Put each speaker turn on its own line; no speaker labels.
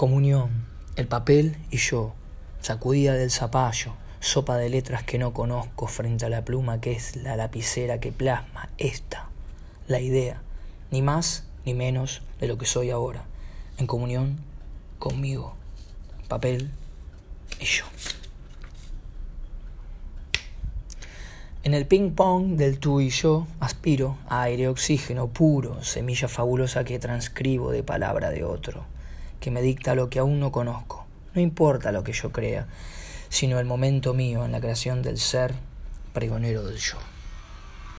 Comunión, el papel y yo, sacudida del zapallo, sopa de letras que no conozco frente a la pluma que es la lapicera que plasma esta, la idea, ni más ni menos de lo que soy ahora, en comunión conmigo, papel y yo. En el ping pong del tú y yo aspiro a aire, oxígeno puro, semilla fabulosa que transcribo de palabra de otro, que me dicta lo que aún no conozco. No importa lo que yo crea, sino el momento mío en la creación del ser pregonero del yo.